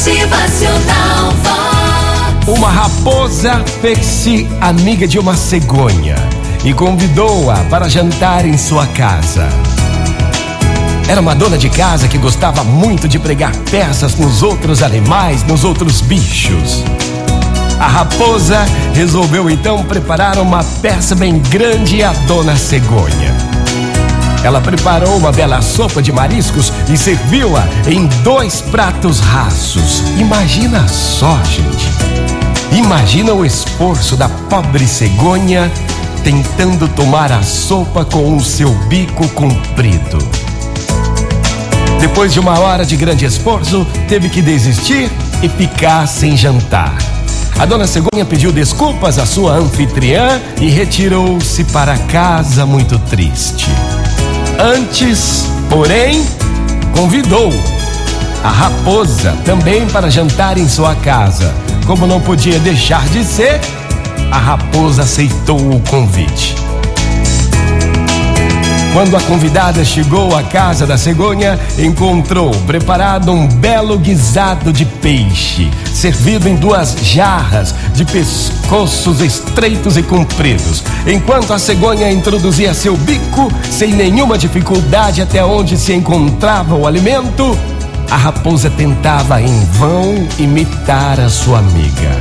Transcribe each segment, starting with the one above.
Motivacional Vox. Uma raposa fez-se amiga de uma cegonha e convidou-a para jantar em sua casa. Era uma dona de casa que gostava muito de pregar peças nos outros animais, nos outros bichos. A raposa resolveu então preparar uma peça bem grande à dona cegonha. Ela preparou uma bela sopa de mariscos e serviu-a em dois pratos rasos. Imagina só, gente. Imagina o esforço da pobre cegonha tentando tomar a sopa com o seu bico comprido. Depois de uma hora de grande esforço, teve que desistir e ficar sem jantar. A dona Cegonha pediu desculpas à sua anfitriã e retirou-se para casa muito triste. Antes, porém, convidou a raposa também para jantar em sua casa. Como não podia deixar de ser, a raposa aceitou o convite. Quando a convidada chegou à casa da cegonha, encontrou preparado um belo guisado de peixe, servido em duas jarras de pescoços estreitos e compridos. Enquanto a cegonha introduzia seu bico sem nenhuma dificuldade até onde se encontrava o alimento, a raposa tentava em vão imitar a sua amiga.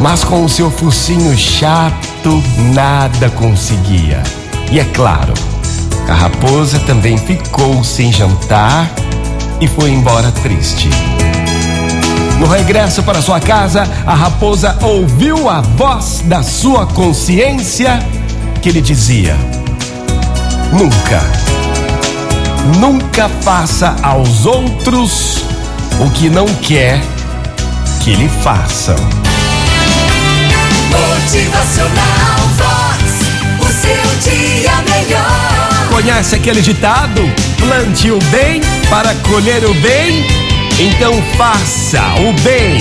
Mas com o seu focinho chato, nada conseguia. E é claro, a raposa também ficou sem jantar e foi embora triste. No regresso para sua casa, a raposa ouviu a voz da sua consciência que lhe dizia: Nunca, nunca faça aos outros o que não quer que lhe façam. Motivacional Vox. Conhece aquele ditado? Plante o bem para colher o bem? Então faça o bem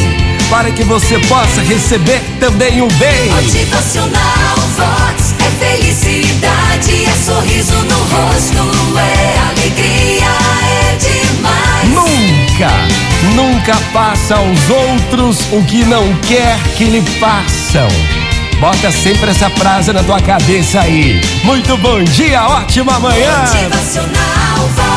para que você possa receber também o bem. Motivacional Vox. É felicidade, é sorriso no rosto, é alegria, é demais. Nunca, nunca faça aos outros o que não quer que lhe façam. Bota sempre essa frase na tua cabeça aí. Muito bom dia, ótima manhã. Motivacional.